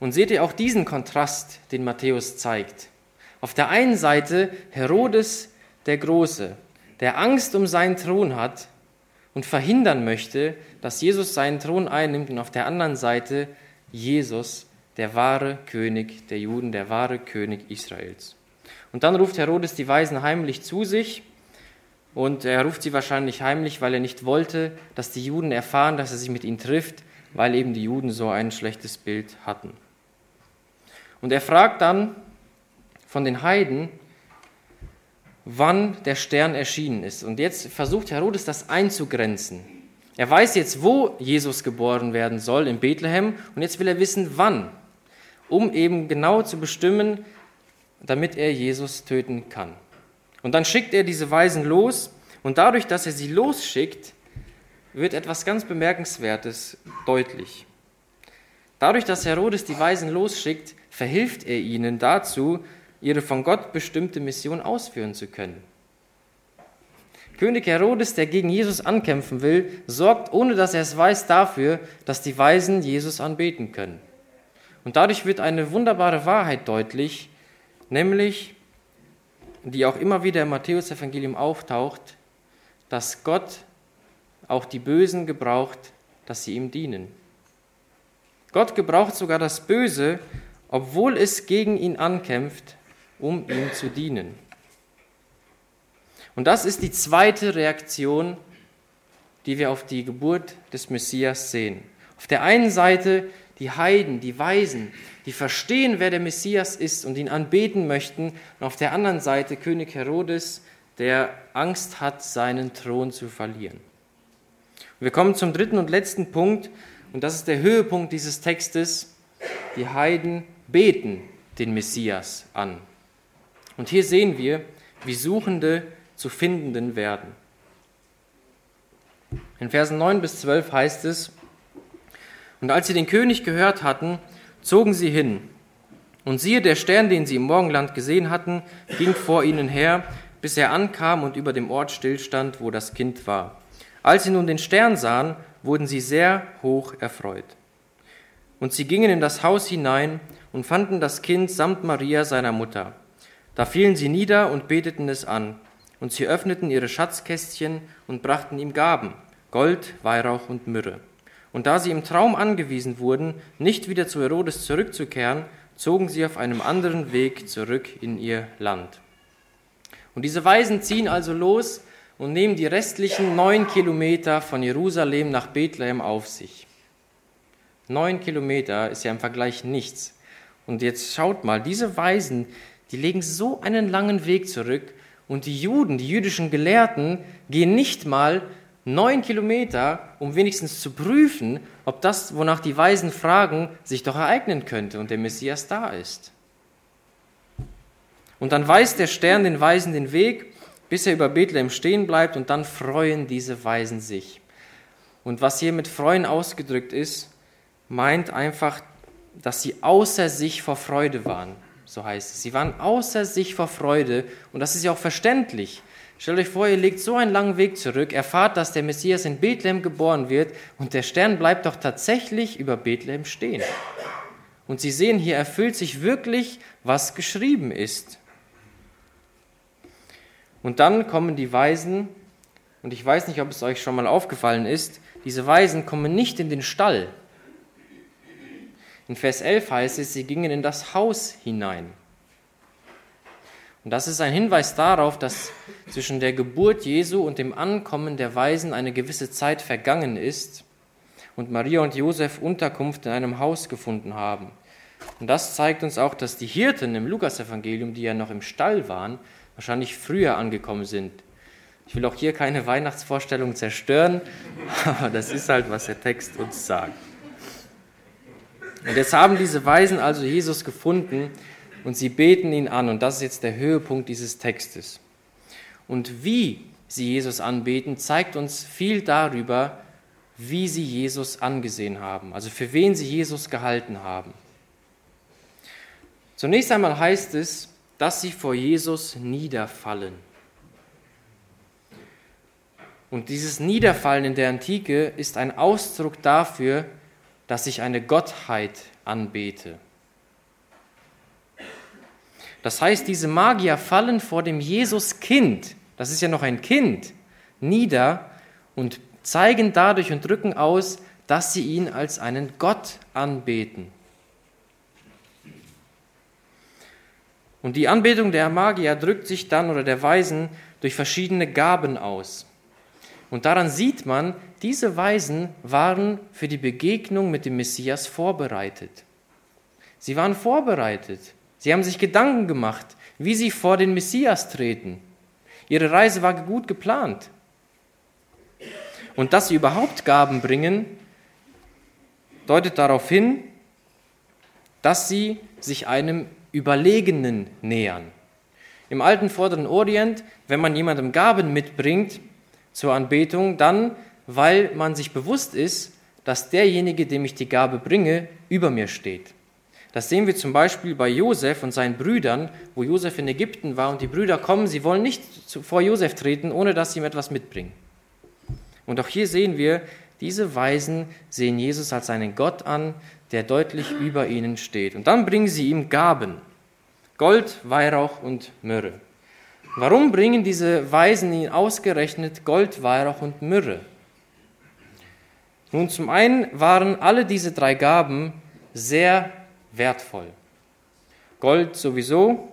Und seht ihr auch diesen Kontrast, den Matthäus zeigt. Auf der einen Seite Herodes der Große, der Angst um seinen Thron hat und verhindern möchte, dass Jesus seinen Thron einnimmt, und auf der anderen Seite Jesus, der wahre König der Juden, der wahre König Israels. Und dann ruft Herodes die Weisen heimlich zu sich und er ruft sie wahrscheinlich heimlich, weil er nicht wollte, dass die Juden erfahren, dass er sich mit ihnen trifft, weil eben die Juden so ein schlechtes Bild hatten. Und er fragt dann von den Heiden, wann der Stern erschienen ist. Und jetzt versucht Herodes das einzugrenzen. Er weiß jetzt, wo Jesus geboren werden soll, in Bethlehem, und jetzt will er wissen, wann, um eben genau zu bestimmen, damit er Jesus töten kann. Und dann schickt er diese Weisen los, und dadurch, dass er sie losschickt, wird etwas ganz Bemerkenswertes deutlich. Dadurch, dass Herodes die Weisen losschickt, verhilft er ihnen dazu, ihre von Gott bestimmte Mission ausführen zu können. König Herodes, der gegen Jesus ankämpfen will, sorgt, ohne dass er es weiß, dafür, dass die Weisen Jesus anbeten können. Und dadurch wird eine wunderbare Wahrheit deutlich, nämlich, die auch immer wieder im Matthäus-Evangelium auftaucht, dass Gott auch die Bösen gebraucht, dass sie ihm dienen. Gott gebraucht sogar das Böse, obwohl es gegen ihn ankämpft, um ihm zu dienen. Und das ist die zweite Reaktion, die wir auf die Geburt des Messias sehen. Auf der einen Seite die Heiden, die Weisen, die verstehen, wer der Messias ist und ihn anbeten möchten. Und auf der anderen Seite König Herodes, der Angst hat, seinen Thron zu verlieren. Und wir kommen zum dritten und letzten Punkt, und das ist der Höhepunkt dieses Textes. Die Heiden beten den Messias an. Und hier sehen wir, wie Suchende zu Findenden werden. In Versen 9 bis 12 heißt es, und als sie den König gehört hatten, zogen sie hin. Und siehe, der Stern, den sie im Morgenland gesehen hatten, ging vor ihnen her, bis er ankam und über dem Ort stillstand, wo das Kind war. Als sie nun den Stern sahen, wurden sie sehr hoch erfreut. Und sie gingen in das Haus hinein und fanden das Kind samt Maria, seiner Mutter. Da fielen sie nieder und beteten es an. Und sie öffneten ihre Schatzkästchen und brachten ihm Gaben, Gold, Weihrauch und Myrrhe. Und da sie im Traum angewiesen wurden, nicht wieder zu Herodes zurückzukehren, zogen sie auf einem anderen Weg zurück in ihr Land. Und diese Weisen ziehen also los und nehmen die restlichen neun Kilometer von Jerusalem nach Bethlehem auf sich. Neun Kilometer ist ja im Vergleich nichts. Und jetzt schaut mal, diese Weisen, die legen so einen langen Weg zurück und die Juden, die jüdischen Gelehrten, gehen nicht mal neun Kilometer, um wenigstens zu prüfen, ob das, wonach die Weisen fragen, sich doch ereignen könnte und der Messias da ist. Und dann weist der Stern den Weisen den Weg, bis er über Bethlehem stehen bleibt und dann freuen diese Weisen sich. Und was hier mit Freuen ausgedrückt ist, meint einfach, dass sie außer sich vor Freude waren so heißt es. Sie waren außer sich vor Freude und das ist ja auch verständlich. Stellt euch vor, ihr legt so einen langen Weg zurück, erfahrt, dass der Messias in Bethlehem geboren wird und der Stern bleibt doch tatsächlich über Bethlehem stehen. Und sie sehen, hier erfüllt sich wirklich, was geschrieben ist. Und dann kommen die Weisen, und ich weiß nicht, ob es euch schon mal aufgefallen ist, diese Weisen kommen nicht in den Stall, in Vers 11 heißt es, sie gingen in das Haus hinein. Und das ist ein Hinweis darauf, dass zwischen der Geburt Jesu und dem Ankommen der Weisen eine gewisse Zeit vergangen ist und Maria und Josef Unterkunft in einem Haus gefunden haben. Und das zeigt uns auch, dass die Hirten im Lukasevangelium, die ja noch im Stall waren, wahrscheinlich früher angekommen sind. Ich will auch hier keine Weihnachtsvorstellung zerstören, aber das ist halt, was der Text uns sagt. Und jetzt haben diese Weisen also Jesus gefunden und sie beten ihn an. Und das ist jetzt der Höhepunkt dieses Textes. Und wie sie Jesus anbeten, zeigt uns viel darüber, wie sie Jesus angesehen haben, also für wen sie Jesus gehalten haben. Zunächst einmal heißt es, dass sie vor Jesus niederfallen. Und dieses Niederfallen in der Antike ist ein Ausdruck dafür, dass ich eine Gottheit anbete. Das heißt, diese Magier fallen vor dem Jesus-Kind, das ist ja noch ein Kind, nieder und zeigen dadurch und drücken aus, dass sie ihn als einen Gott anbeten. Und die Anbetung der Magier drückt sich dann oder der Weisen durch verschiedene Gaben aus. Und daran sieht man, diese Weisen waren für die Begegnung mit dem Messias vorbereitet. Sie waren vorbereitet. Sie haben sich Gedanken gemacht, wie sie vor den Messias treten. Ihre Reise war gut geplant. Und dass sie überhaupt Gaben bringen, deutet darauf hin, dass sie sich einem Überlegenen nähern. Im alten Vorderen Orient, wenn man jemandem Gaben mitbringt zur Anbetung, dann, weil man sich bewusst ist, dass derjenige, dem ich die Gabe bringe, über mir steht. Das sehen wir zum Beispiel bei Josef und seinen Brüdern, wo Josef in Ägypten war und die Brüder kommen, sie wollen nicht vor Josef treten, ohne dass sie ihm etwas mitbringen. Und auch hier sehen wir, diese Weisen sehen Jesus als einen Gott an, der deutlich über ihnen steht. Und dann bringen sie ihm Gaben. Gold, Weihrauch und Myrrhe. Warum bringen diese Weisen ihn ausgerechnet Gold, Weihrauch und Myrrhe? Nun, zum einen waren alle diese drei Gaben sehr wertvoll. Gold sowieso.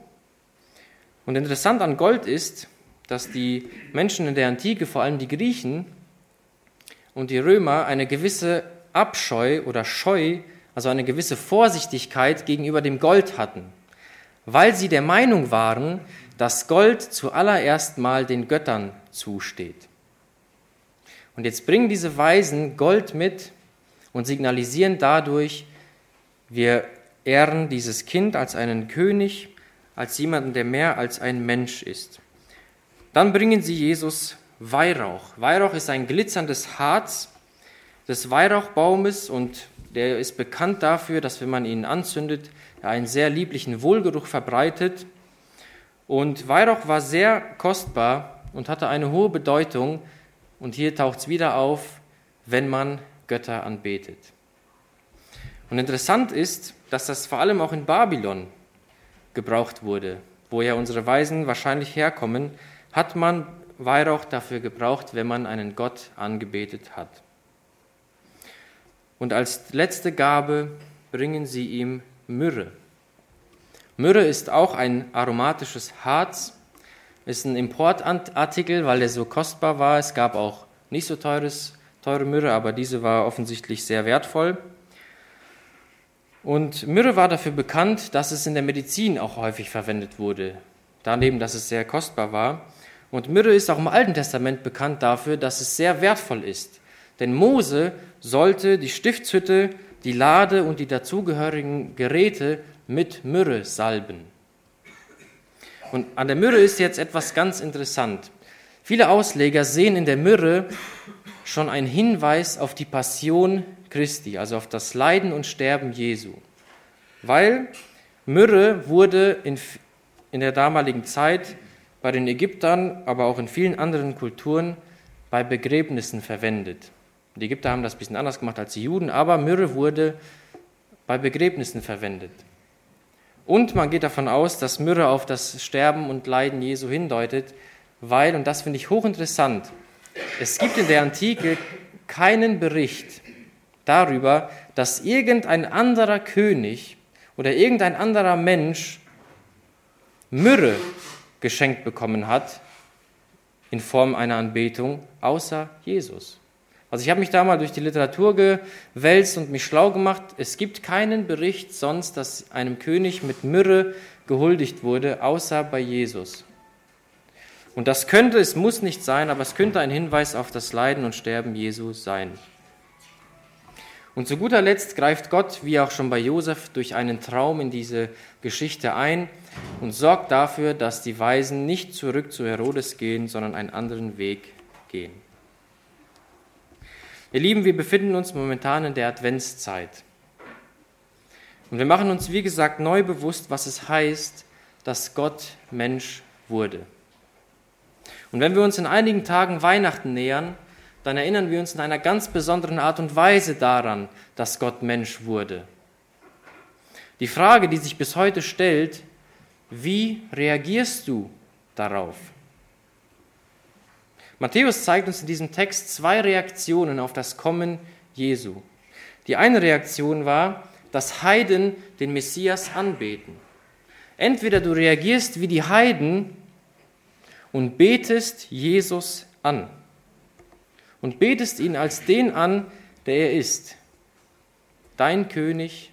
Und interessant an Gold ist, dass die Menschen in der Antike, vor allem die Griechen, und die Römer eine gewisse Abscheu oder Scheu, also eine gewisse Vorsichtigkeit gegenüber dem Gold hatten, weil sie der Meinung waren, dass Gold zuallererst mal den Göttern zusteht. Und jetzt bringen diese Weisen Gold mit und signalisieren dadurch, wir ehren dieses Kind als einen König, als jemanden, der mehr als ein Mensch ist. Dann bringen sie Jesus Weihrauch. Weihrauch ist ein glitzerndes Harz des Weihrauchbaumes und der ist bekannt dafür, dass wenn man ihn anzündet, er einen sehr lieblichen Wohlgeruch verbreitet. Und Weihrauch war sehr kostbar und hatte eine hohe Bedeutung. Und hier taucht es wieder auf, wenn man Götter anbetet. Und interessant ist, dass das vor allem auch in Babylon gebraucht wurde, wo ja unsere Weisen wahrscheinlich herkommen, hat man Weihrauch dafür gebraucht, wenn man einen Gott angebetet hat. Und als letzte Gabe bringen sie ihm Myrrhe. Myrrhe ist auch ein aromatisches Harz, ist ein Importartikel, weil er so kostbar war. Es gab auch nicht so teures, teure Myrrhe, aber diese war offensichtlich sehr wertvoll. Und Myrrhe war dafür bekannt, dass es in der Medizin auch häufig verwendet wurde. Daneben, dass es sehr kostbar war. Und Myrrhe ist auch im Alten Testament bekannt dafür, dass es sehr wertvoll ist. Denn Mose sollte die Stiftshütte, die Lade und die dazugehörigen Geräte mit Myrrhe salben. Und an der Myrrhe ist jetzt etwas ganz interessant. Viele Ausleger sehen in der Myrrhe schon einen Hinweis auf die Passion Christi, also auf das Leiden und Sterben Jesu. Weil Myrrhe wurde in, in der damaligen Zeit bei den Ägyptern, aber auch in vielen anderen Kulturen bei Begräbnissen verwendet. Die Ägypter haben das ein bisschen anders gemacht als die Juden, aber Myrrhe wurde bei Begräbnissen verwendet. Und man geht davon aus, dass Myrrhe auf das Sterben und Leiden Jesu hindeutet, weil, und das finde ich hochinteressant, es gibt in der Antike keinen Bericht darüber, dass irgendein anderer König oder irgendein anderer Mensch Myrrhe geschenkt bekommen hat in Form einer Anbetung, außer Jesus. Also ich habe mich da mal durch die Literatur gewälzt und mich schlau gemacht. Es gibt keinen Bericht sonst, dass einem König mit Myrrhe gehuldigt wurde, außer bei Jesus. Und das könnte, es muss nicht sein, aber es könnte ein Hinweis auf das Leiden und Sterben Jesu sein. Und zu guter Letzt greift Gott, wie auch schon bei Josef, durch einen Traum in diese Geschichte ein und sorgt dafür, dass die Weisen nicht zurück zu Herodes gehen, sondern einen anderen Weg gehen. Ihr Lieben, wir befinden uns momentan in der Adventszeit. Und wir machen uns, wie gesagt, neu bewusst, was es heißt, dass Gott Mensch wurde. Und wenn wir uns in einigen Tagen Weihnachten nähern, dann erinnern wir uns in einer ganz besonderen Art und Weise daran, dass Gott Mensch wurde. Die Frage, die sich bis heute stellt, wie reagierst du darauf? Matthäus zeigt uns in diesem Text zwei Reaktionen auf das Kommen Jesu. Die eine Reaktion war, dass Heiden den Messias anbeten. Entweder du reagierst wie die Heiden und betest Jesus an und betest ihn als den an, der er ist. Dein König,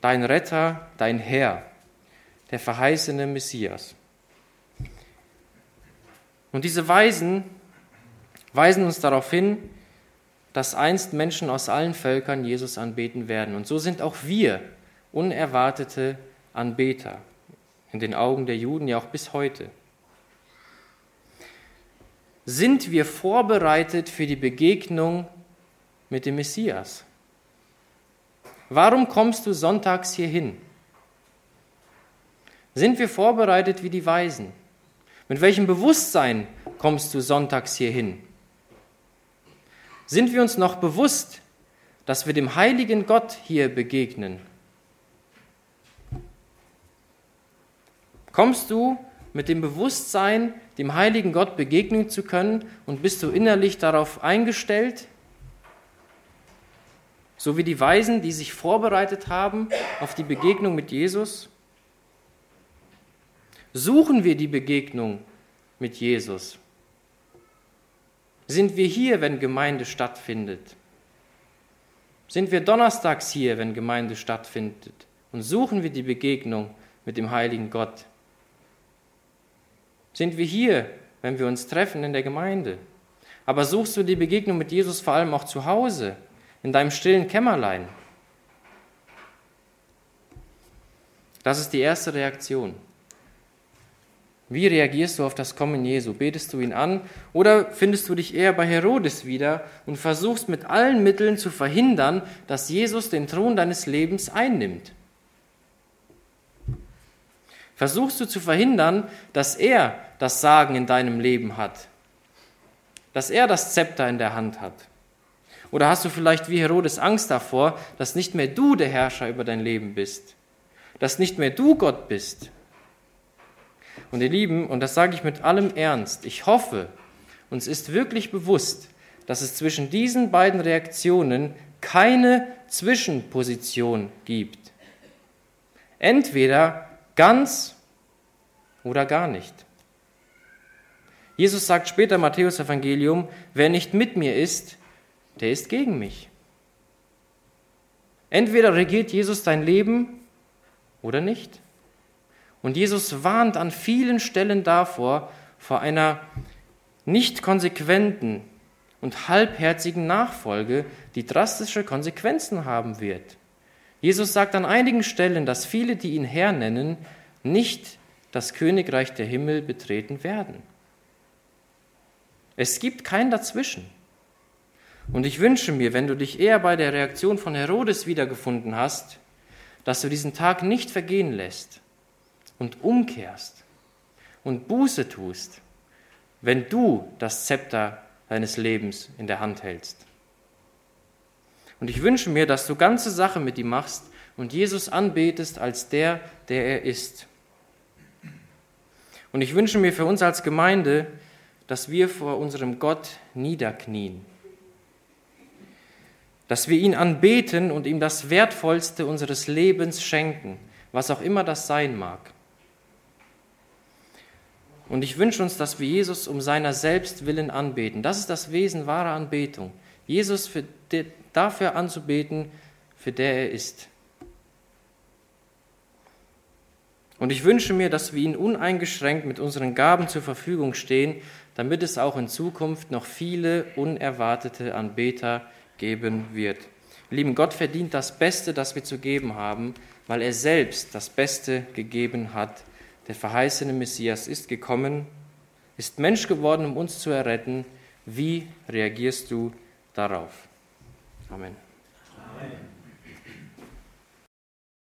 dein Retter, dein Herr, der verheißene Messias. Und diese Weisen weisen uns darauf hin, dass einst Menschen aus allen Völkern Jesus anbeten werden. Und so sind auch wir unerwartete Anbeter in den Augen der Juden ja auch bis heute. Sind wir vorbereitet für die Begegnung mit dem Messias? Warum kommst du sonntags hierhin? Sind wir vorbereitet wie die Weisen? Mit welchem Bewusstsein kommst du sonntags hierhin? Sind wir uns noch bewusst, dass wir dem heiligen Gott hier begegnen? Kommst du mit dem Bewusstsein, dem heiligen Gott begegnen zu können und bist du innerlich darauf eingestellt? So wie die Weisen, die sich vorbereitet haben auf die Begegnung mit Jesus? Suchen wir die Begegnung mit Jesus? Sind wir hier, wenn Gemeinde stattfindet? Sind wir donnerstags hier, wenn Gemeinde stattfindet? Und suchen wir die Begegnung mit dem heiligen Gott? Sind wir hier, wenn wir uns treffen in der Gemeinde? Aber suchst du die Begegnung mit Jesus vor allem auch zu Hause, in deinem stillen Kämmerlein? Das ist die erste Reaktion. Wie reagierst du auf das Kommen Jesu? Betest du ihn an oder findest du dich eher bei Herodes wieder und versuchst mit allen Mitteln zu verhindern, dass Jesus den Thron deines Lebens einnimmt? Versuchst du zu verhindern, dass er das Sagen in deinem Leben hat? Dass er das Zepter in der Hand hat? Oder hast du vielleicht wie Herodes Angst davor, dass nicht mehr du der Herrscher über dein Leben bist? Dass nicht mehr du Gott bist, und ihr Lieben, und das sage ich mit allem Ernst, ich hoffe, uns ist wirklich bewusst, dass es zwischen diesen beiden Reaktionen keine Zwischenposition gibt. Entweder ganz oder gar nicht. Jesus sagt später im Matthäus Evangelium, wer nicht mit mir ist, der ist gegen mich. Entweder regiert Jesus dein Leben oder nicht. Und Jesus warnt an vielen Stellen davor, vor einer nicht konsequenten und halbherzigen Nachfolge, die drastische Konsequenzen haben wird. Jesus sagt an einigen Stellen, dass viele, die ihn Herr nennen, nicht das Königreich der Himmel betreten werden. Es gibt kein Dazwischen. Und ich wünsche mir, wenn du dich eher bei der Reaktion von Herodes wiedergefunden hast, dass du diesen Tag nicht vergehen lässt, und umkehrst und Buße tust, wenn du das Zepter deines Lebens in der Hand hältst. Und ich wünsche mir, dass du ganze Sache mit ihm machst und Jesus anbetest als der, der er ist. Und ich wünsche mir für uns als Gemeinde, dass wir vor unserem Gott niederknien, dass wir ihn anbeten und ihm das Wertvollste unseres Lebens schenken, was auch immer das sein mag. Und ich wünsche uns, dass wir Jesus um seiner selbst willen anbeten. Das ist das Wesen wahrer Anbetung. Jesus für dafür anzubeten, für der er ist. Und ich wünsche mir, dass wir ihn uneingeschränkt mit unseren Gaben zur Verfügung stehen, damit es auch in Zukunft noch viele unerwartete Anbeter geben wird. Lieben, Gott verdient das Beste, das wir zu geben haben, weil er selbst das Beste gegeben hat. Der verheißene Messias ist gekommen, ist Mensch geworden, um uns zu erretten. Wie reagierst du darauf? Amen. Amen.